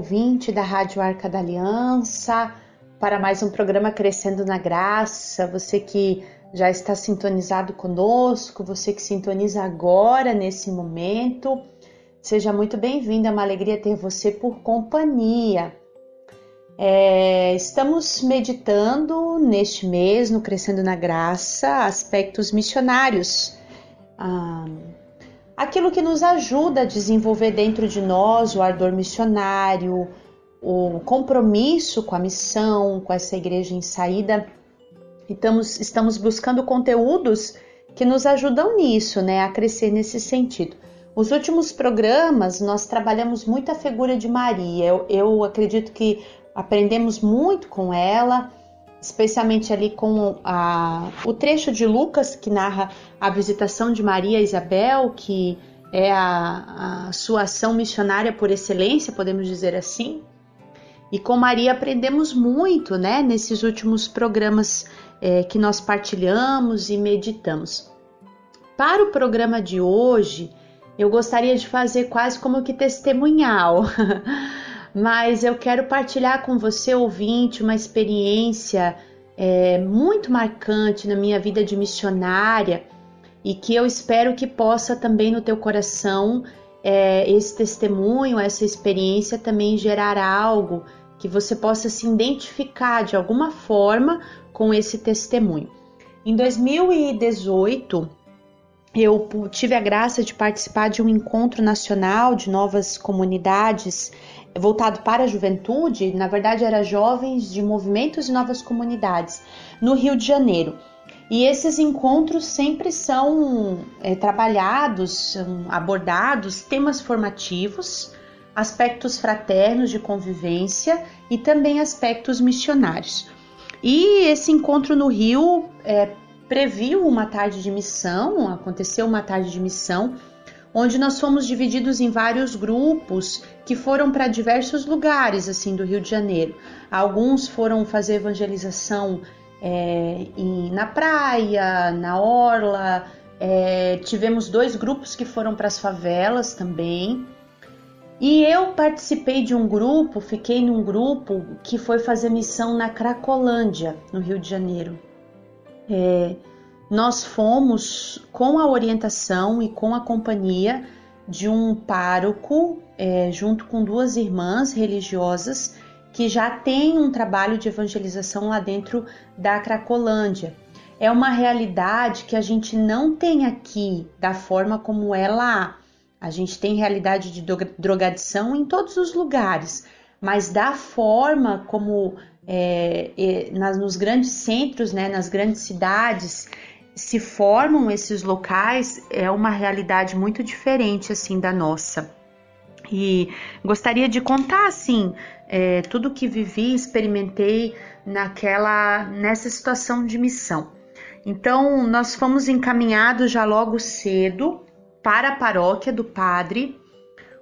ouvinte da Rádio Arca da Aliança, para mais um programa Crescendo na Graça. Você que já está sintonizado conosco, você que sintoniza agora nesse momento, seja muito bem-vindo. É uma alegria ter você por companhia. É, estamos meditando neste mês, no Crescendo na Graça, aspectos missionários. Ah, aquilo que nos ajuda a desenvolver dentro de nós o ardor missionário, o compromisso com a missão, com essa igreja em saída. Estamos, estamos buscando conteúdos que nos ajudam nisso, né, a crescer nesse sentido. Os últimos programas nós trabalhamos muito a figura de Maria. Eu, eu acredito que aprendemos muito com ela especialmente ali com a, o trecho de Lucas que narra a visitação de Maria e Isabel, que é a, a sua ação missionária por excelência, podemos dizer assim. E com Maria aprendemos muito, né, nesses últimos programas é, que nós partilhamos e meditamos. Para o programa de hoje, eu gostaria de fazer quase como que testemunhal. mas eu quero partilhar com você, ouvinte, uma experiência é, muito marcante na minha vida de missionária e que eu espero que possa também no teu coração é, esse testemunho, essa experiência também gerar algo que você possa se identificar de alguma forma com esse testemunho. Em 2018, eu tive a graça de participar de um encontro nacional de novas comunidades voltado para a juventude, na verdade era jovens de movimentos e novas comunidades no Rio de Janeiro. E esses encontros sempre são é, trabalhados, são abordados temas formativos, aspectos fraternos de convivência e também aspectos missionários. E esse encontro no Rio é, previu uma tarde de missão, aconteceu uma tarde de missão onde nós fomos divididos em vários grupos que foram para diversos lugares assim do Rio de Janeiro. Alguns foram fazer evangelização é, em, na praia, na orla. É, tivemos dois grupos que foram para as favelas também. E eu participei de um grupo, fiquei num grupo que foi fazer missão na Cracolândia, no Rio de Janeiro. É, nós fomos com a orientação e com a companhia de um pároco, é, junto com duas irmãs religiosas que já têm um trabalho de evangelização lá dentro da Cracolândia. É uma realidade que a gente não tem aqui da forma como é lá. A gente tem realidade de drogadição em todos os lugares, mas da forma como é, é, nas, nos grandes centros, né, nas grandes cidades, se formam esses locais é uma realidade muito diferente assim da nossa. E gostaria de contar assim é, tudo que vivi, experimentei naquela nessa situação de missão. Então nós fomos encaminhados já logo cedo para a paróquia do padre.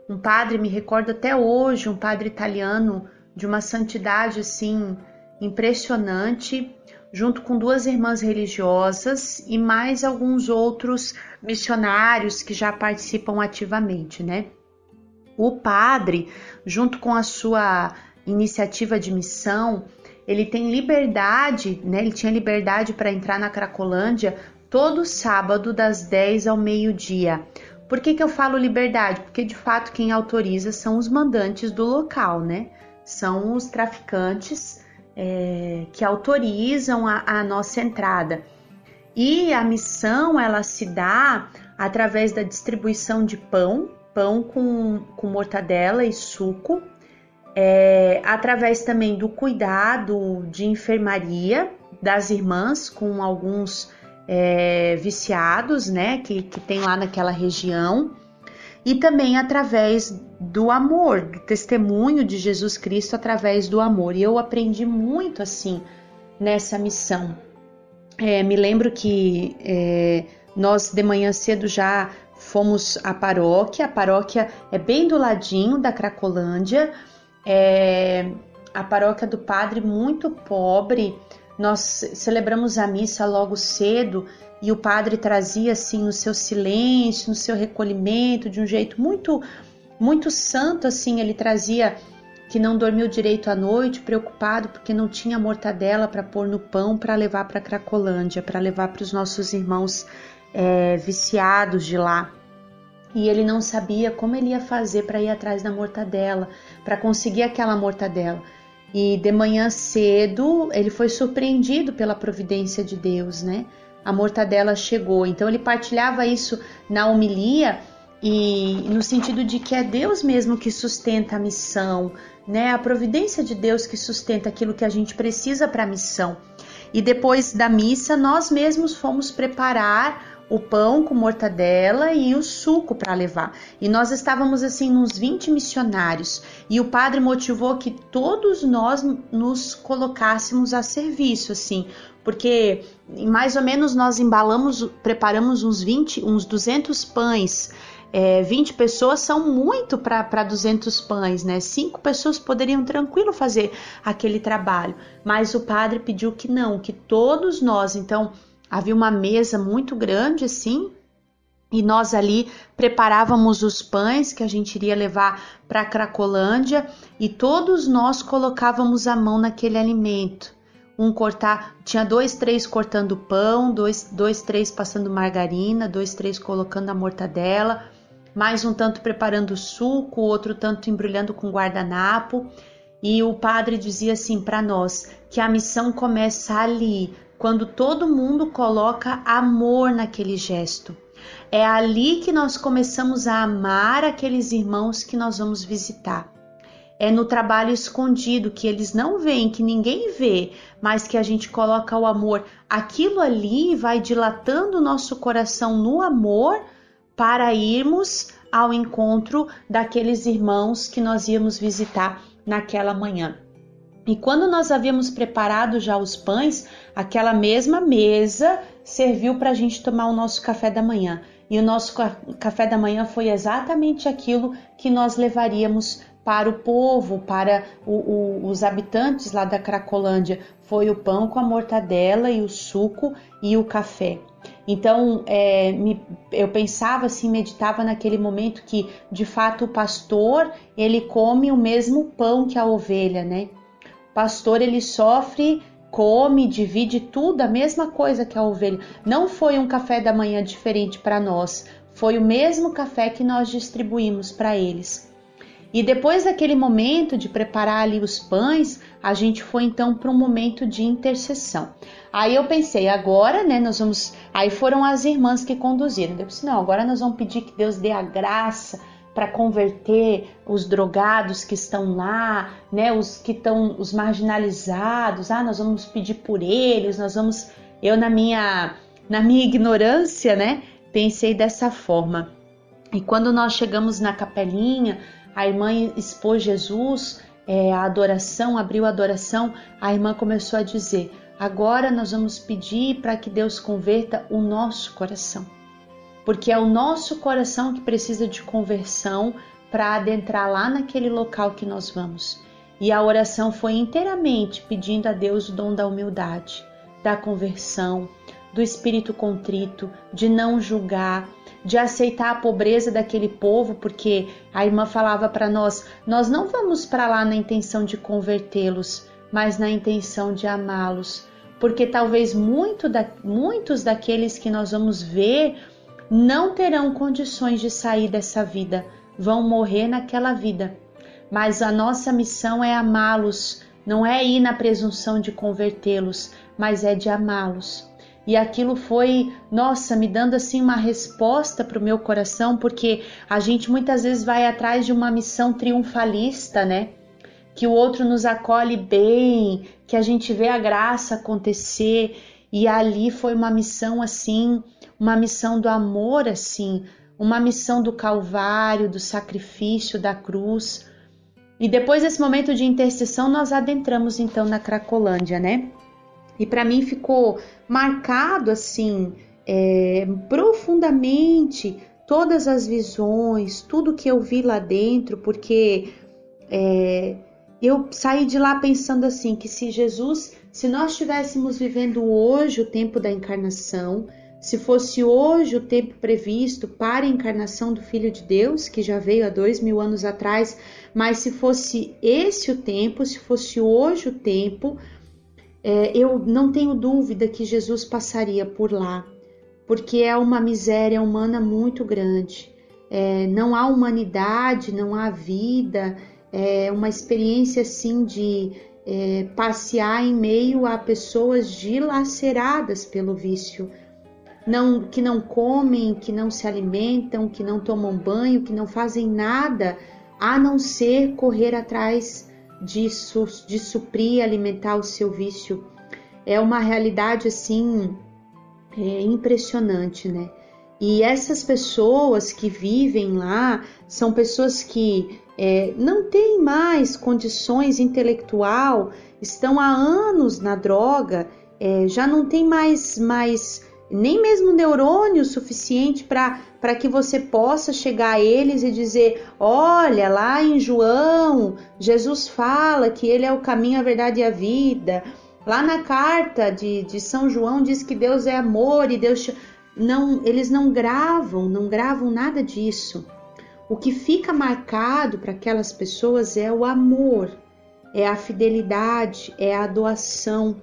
Um padre, me recordo até hoje, um padre italiano de uma santidade assim impressionante, junto com duas irmãs religiosas e mais alguns outros missionários que já participam ativamente, né? O padre, junto com a sua iniciativa de missão, ele tem liberdade, né? Ele tinha liberdade para entrar na Cracolândia todo sábado das 10 ao meio-dia. Por que, que eu falo liberdade? Porque de fato quem autoriza são os mandantes do local, né? São os traficantes é, que autorizam a, a nossa entrada. E a missão ela se dá através da distribuição de pão, pão com, com mortadela e suco, é, através também do cuidado de enfermaria das irmãs com alguns é, viciados, né, que, que tem lá naquela região, e também através do amor, do testemunho de Jesus Cristo através do amor. E eu aprendi muito assim nessa missão. É, me lembro que é, nós de manhã cedo já fomos à paróquia. A paróquia é bem do ladinho da Cracolândia. É, a paróquia do padre muito pobre. Nós celebramos a missa logo cedo e o padre trazia assim no seu silêncio, no seu recolhimento, de um jeito muito muito santo assim, ele trazia que não dormiu direito à noite, preocupado porque não tinha mortadela para pôr no pão para levar para Cracolândia, para levar para os nossos irmãos é, viciados de lá. E ele não sabia como ele ia fazer para ir atrás da mortadela, para conseguir aquela mortadela. E de manhã cedo ele foi surpreendido pela providência de Deus, né? A mortadela chegou. Então ele partilhava isso na homilia e no sentido de que é Deus mesmo que sustenta a missão, né? A providência de Deus que sustenta aquilo que a gente precisa para a missão. E depois da missa, nós mesmos fomos preparar o pão com mortadela e o suco para levar. E nós estávamos assim uns 20 missionários, e o padre motivou que todos nós nos colocássemos a serviço, assim, porque mais ou menos nós embalamos, preparamos uns 20, uns 200 pães é, 20 pessoas são muito para 200 pães, né? Cinco pessoas poderiam tranquilo fazer aquele trabalho, mas o padre pediu que não, que todos nós, então havia uma mesa muito grande assim, e nós ali preparávamos os pães que a gente iria levar para Cracolândia e todos nós colocávamos a mão naquele alimento. Um cortar, tinha dois, três cortando pão, dois, dois, três passando margarina, dois, três colocando a mortadela mais um tanto preparando suco, outro tanto embrulhando com guardanapo. E o padre dizia assim para nós que a missão começa ali, quando todo mundo coloca amor naquele gesto. É ali que nós começamos a amar aqueles irmãos que nós vamos visitar. É no trabalho escondido que eles não veem, que ninguém vê, mas que a gente coloca o amor. Aquilo ali vai dilatando o nosso coração no amor para irmos ao encontro daqueles irmãos que nós íamos visitar naquela manhã. E quando nós havíamos preparado já os pães, aquela mesma mesa serviu para a gente tomar o nosso café da manhã. E o nosso café da manhã foi exatamente aquilo que nós levaríamos para o povo, para o, o, os habitantes lá da Cracolândia. Foi o pão com a mortadela e o suco e o café. Então, é, me, eu pensava assim, meditava naquele momento que, de fato, o pastor ele come o mesmo pão que a ovelha, né? Pastor ele sofre, come, divide tudo a mesma coisa que a ovelha. Não foi um café da manhã diferente para nós, foi o mesmo café que nós distribuímos para eles. E depois daquele momento de preparar ali os pães, a gente foi então para um momento de intercessão. Aí eu pensei, agora, né, nós vamos. Aí foram as irmãs que conduziram. Eu disse, não, agora nós vamos pedir que Deus dê a graça para converter os drogados que estão lá, né, os que estão, os marginalizados. Ah, nós vamos pedir por eles, nós vamos. Eu na minha, na minha ignorância, né, pensei dessa forma. E quando nós chegamos na capelinha, a irmã expôs Jesus, é, a adoração, abriu a adoração, a irmã começou a dizer: Agora nós vamos pedir para que Deus converta o nosso coração, porque é o nosso coração que precisa de conversão para adentrar lá naquele local que nós vamos. E a oração foi inteiramente pedindo a Deus o dom da humildade, da conversão, do espírito contrito, de não julgar, de aceitar a pobreza daquele povo, porque a irmã falava para nós: nós não vamos para lá na intenção de convertê-los, mas na intenção de amá-los, porque talvez muito da, muitos daqueles que nós vamos ver não terão condições de sair dessa vida, vão morrer naquela vida. Mas a nossa missão é amá-los, não é ir na presunção de convertê-los, mas é de amá-los. E aquilo foi, nossa, me dando assim uma resposta para o meu coração, porque a gente muitas vezes vai atrás de uma missão triunfalista, né? que o outro nos acolhe bem, que a gente vê a graça acontecer. E ali foi uma missão assim, uma missão do amor assim, uma missão do Calvário, do sacrifício, da cruz. E depois desse momento de intercessão, nós adentramos então na Cracolândia, né? E para mim ficou marcado assim, é, profundamente, todas as visões, tudo que eu vi lá dentro, porque é, eu saí de lá pensando assim que se Jesus, se nós estivéssemos vivendo hoje o tempo da encarnação, se fosse hoje o tempo previsto para a encarnação do Filho de Deus, que já veio há dois mil anos atrás, mas se fosse esse o tempo, se fosse hoje o tempo, é, eu não tenho dúvida que Jesus passaria por lá, porque é uma miséria humana muito grande. É, não há humanidade, não há vida, é uma experiência assim de é, passear em meio a pessoas dilaceradas pelo vício não, que não comem, que não se alimentam, que não tomam banho, que não fazem nada a não ser correr atrás disso, de suprir, alimentar o seu vício. É uma realidade assim é, impressionante, né? E essas pessoas que vivem lá são pessoas que é, não têm mais condições intelectual, estão há anos na droga, é, já não tem mais mais nem mesmo neurônio suficiente para que você possa chegar a eles e dizer: olha, lá em João, Jesus fala que ele é o caminho, a verdade e a vida. Lá na carta de, de São João diz que Deus é amor e Deus. Não, eles não gravam, não gravam nada disso. O que fica marcado para aquelas pessoas é o amor, é a fidelidade, é a doação.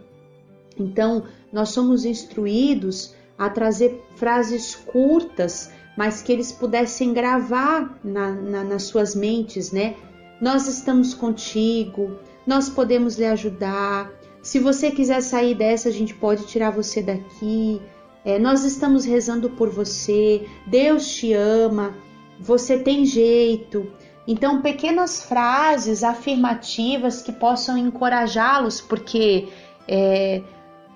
Então, nós somos instruídos a trazer frases curtas, mas que eles pudessem gravar na, na, nas suas mentes, né? Nós estamos contigo, nós podemos lhe ajudar. Se você quiser sair dessa, a gente pode tirar você daqui. É, nós estamos rezando por você, Deus te ama, você tem jeito. Então, pequenas frases afirmativas que possam encorajá-los, porque é,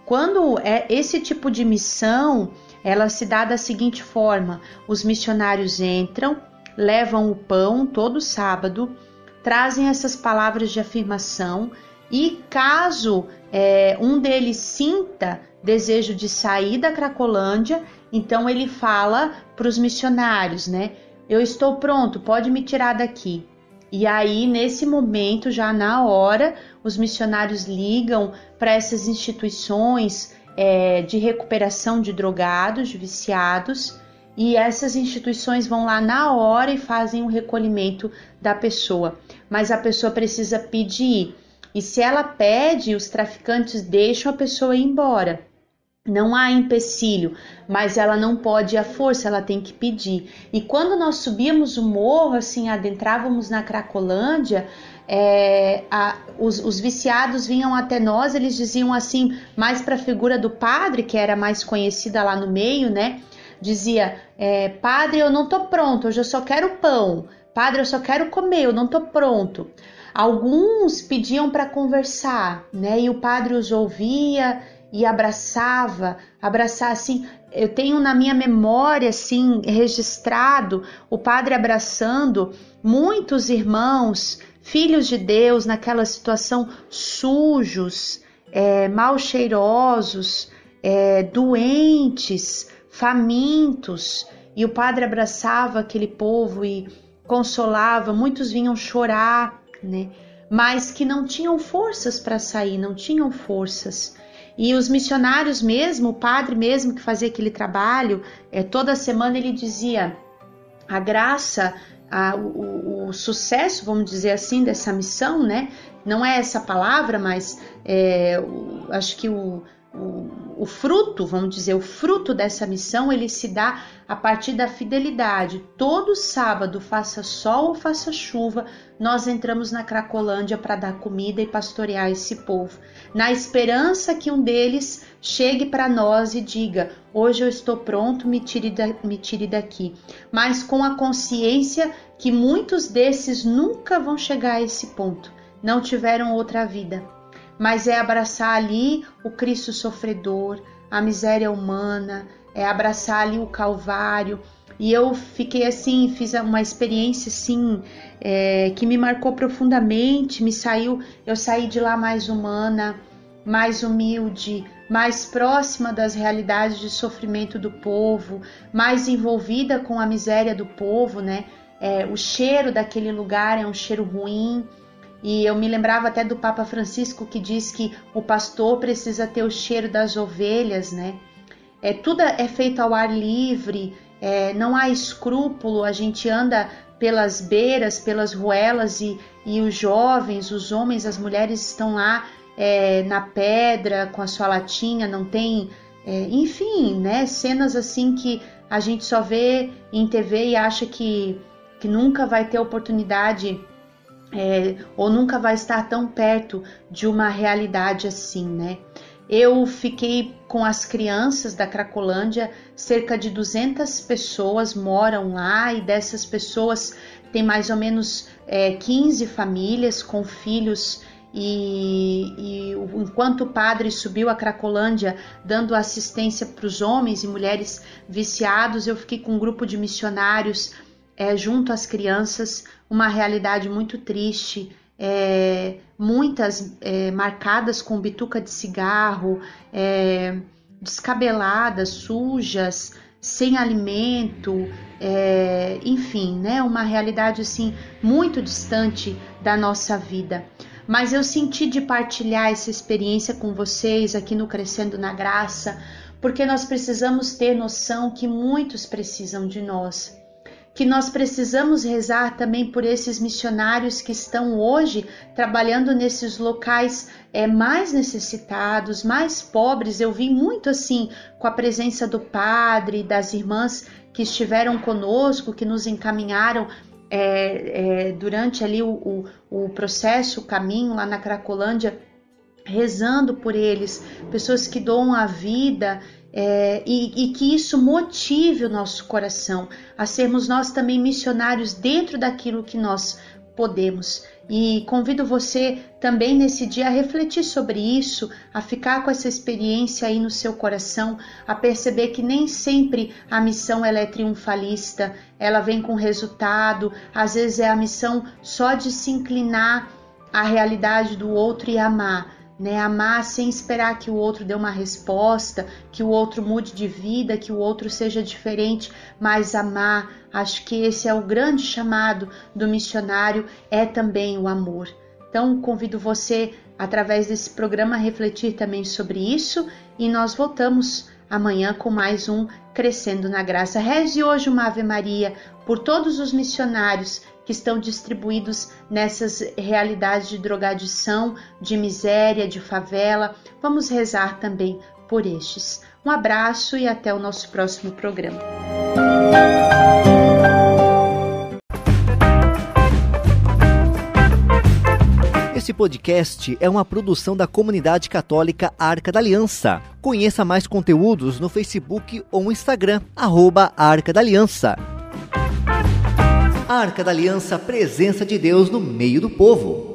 quando é esse tipo de missão, ela se dá da seguinte forma: os missionários entram, levam o pão todo sábado, trazem essas palavras de afirmação e caso é, um deles sinta desejo de sair da Cracolândia, então ele fala para os missionários, né? Eu estou pronto, pode me tirar daqui. E aí, nesse momento, já na hora, os missionários ligam para essas instituições é, de recuperação de drogados, de viciados, e essas instituições vão lá na hora e fazem o recolhimento da pessoa. Mas a pessoa precisa pedir. E se ela pede, os traficantes deixam a pessoa ir embora. Não há empecilho, mas ela não pode à força, ela tem que pedir. E quando nós subíamos o morro, assim, adentrávamos na Cracolândia, é, a, os, os, viciados vinham até nós, eles diziam assim, mais para a figura do padre, que era mais conhecida lá no meio, né? Dizia: é, Padre, eu não tô pronto, hoje eu só quero pão. Padre, eu só quero comer, eu não tô pronto. Alguns pediam para conversar, né? E o padre os ouvia e abraçava, abraçar assim. Eu tenho na minha memória assim registrado o padre abraçando muitos irmãos, filhos de Deus, naquela situação sujos, é, mal cheirosos, é, doentes, famintos, e o padre abraçava aquele povo e consolava. Muitos vinham chorar, né? Mas que não tinham forças para sair, não tinham forças. E os missionários mesmo, o padre mesmo que fazia aquele trabalho, é, toda semana ele dizia: a graça, a, o, o, sucesso, vamos dizer assim, dessa missão, né? Não é essa palavra, mas é, o, acho que o, o, fruto, vamos dizer, o fruto dessa missão, ele se dá a partir da fidelidade. Todo sábado, faça sol ou faça chuva, nós entramos na Cracolândia para dar comida e pastorear esse povo, na esperança que um deles chegue para nós e diga: Hoje eu estou pronto, me tire, da, me tire daqui. Mas com a consciência que muitos desses nunca vão chegar a esse ponto, não tiveram outra vida mas é abraçar ali o Cristo sofredor, a miséria humana, é abraçar ali o Calvário. E eu fiquei assim, fiz uma experiência assim é, que me marcou profundamente. Me saiu, eu saí de lá mais humana, mais humilde, mais próxima das realidades de sofrimento do povo, mais envolvida com a miséria do povo, né? É, o cheiro daquele lugar é um cheiro ruim, e eu me lembrava até do Papa Francisco que diz que o pastor precisa ter o cheiro das ovelhas, né? é, tudo é feito ao ar livre, é, não há escrúpulo, a gente anda pelas beiras, pelas ruelas e, e os jovens, os homens, as mulheres estão lá é, na pedra com a sua latinha, não tem, é, enfim, né, cenas assim que a gente só vê em TV e acha que, que nunca vai ter oportunidade é, ou nunca vai estar tão perto de uma realidade assim, né? Eu fiquei com as crianças da Cracolândia, cerca de 200 pessoas moram lá e dessas pessoas tem mais ou menos é, 15 famílias com filhos e, e, enquanto o padre subiu a Cracolândia dando assistência para os homens e mulheres viciados, eu fiquei com um grupo de missionários é, junto às crianças, uma realidade muito triste, é, muitas é, marcadas com bituca de cigarro, é, descabeladas, sujas, sem alimento, é, enfim, né, uma realidade assim muito distante da nossa vida. Mas eu senti de partilhar essa experiência com vocês aqui no Crescendo na Graça, porque nós precisamos ter noção que muitos precisam de nós que nós precisamos rezar também por esses missionários que estão hoje trabalhando nesses locais é, mais necessitados, mais pobres. Eu vi muito assim com a presença do padre, das irmãs que estiveram conosco, que nos encaminharam é, é, durante ali o, o, o processo, o caminho lá na Cracolândia, rezando por eles, pessoas que doam a vida é, e, e, que isso motive o nosso coração a sermos nós também missionários dentro daquilo que nós podemos. E convido você também nesse dia a refletir sobre isso, a ficar com essa experiência aí no seu coração, a perceber que nem sempre a missão ela é triunfalista, ela vem com resultado, às vezes é a missão só de se inclinar à realidade do outro e amar né? Amar sem esperar que o outro dê uma resposta, que o outro mude de vida, que o outro seja diferente, mas amar. Acho que esse é o grande chamado do missionário, é também o amor. Então, convido você, através desse programa, a refletir também sobre isso e nós voltamos amanhã com mais um Crescendo na Graça. Reze hoje uma Ave Maria por todos os missionários que estão distribuídos nessas realidades de drogadição, de miséria, de favela. Vamos rezar também por estes. Um abraço e até o nosso próximo programa. Esse podcast é uma produção da comunidade católica Arca da Aliança. Conheça mais conteúdos no Facebook ou Instagram, arroba Arca da Aliança. A Arca da Aliança, presença de Deus no meio do povo.